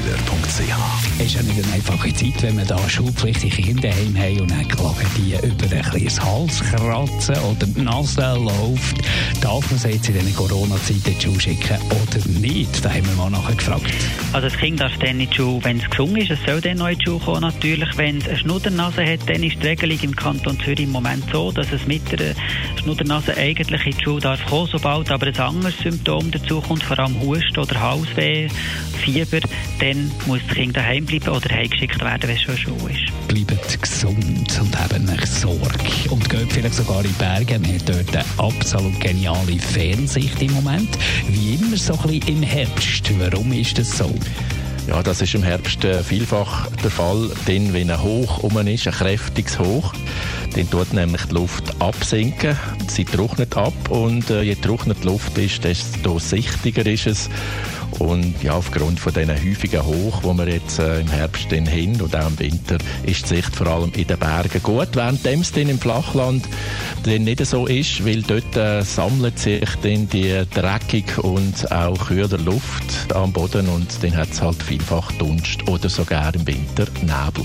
alexanderkeller.ch Es ist ja nicht eine einfache Zeit, wenn man da schulpflichtige Kinder haben und dann klagen die über ein bisschen Halskratzen oder die Nase läuft. Darf man sie jetzt in diesen Corona-Zeiten in die Schule schicken oder nicht? Da haben wir mal nachher gefragt. Also das Kind darf dann in die Schule, wenn es gesungen ist, es soll dann noch in die Schule kommen. Natürlich, wenn es eine Schnuddernase hat, dann ist die Regelung im Kanton Zürich im Moment so, dass es mit der Schnuddernase eigentlich in die Schule darf kommen, sobald aber ein anderes Symptom dazu kommt, vor allem Husten oder Halsweh, Fieber, dann muss das Kind daheim bleiben oder heimgeschickt werden, wenn es schon Schule ist. Bleibt gesund und haben euch Sorge. Und geht vielleicht sogar in die Berge. Wir haben dort eine absolut geniale Fernsicht im Moment. Wie immer so ein bisschen im Herbst. Warum ist das so? Ja, das ist im Herbst äh, vielfach der Fall, denn wenn ein Hoch um ist, ein kräftiges Hoch, dann tut nämlich die Luft absinken, sie trocknet ab und äh, je trockener die Luft ist, desto sichtiger ist es und ja, aufgrund von diesen häufigen Hoch, die wir jetzt äh, im Herbst dann haben und auch im Winter, ist die Sicht vor allem in den Bergen gut. Während es im Flachland nicht so ist, weil dort äh, sammelt sich dann die dreckige und auch kühle Luft am Boden und dann hat es halt vielfach Dunst oder sogar im Winter Nebel.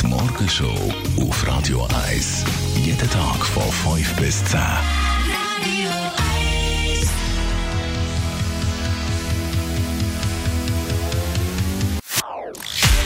Die Morgenshow auf Radio 1. Jeden Tag von 5 bis 10.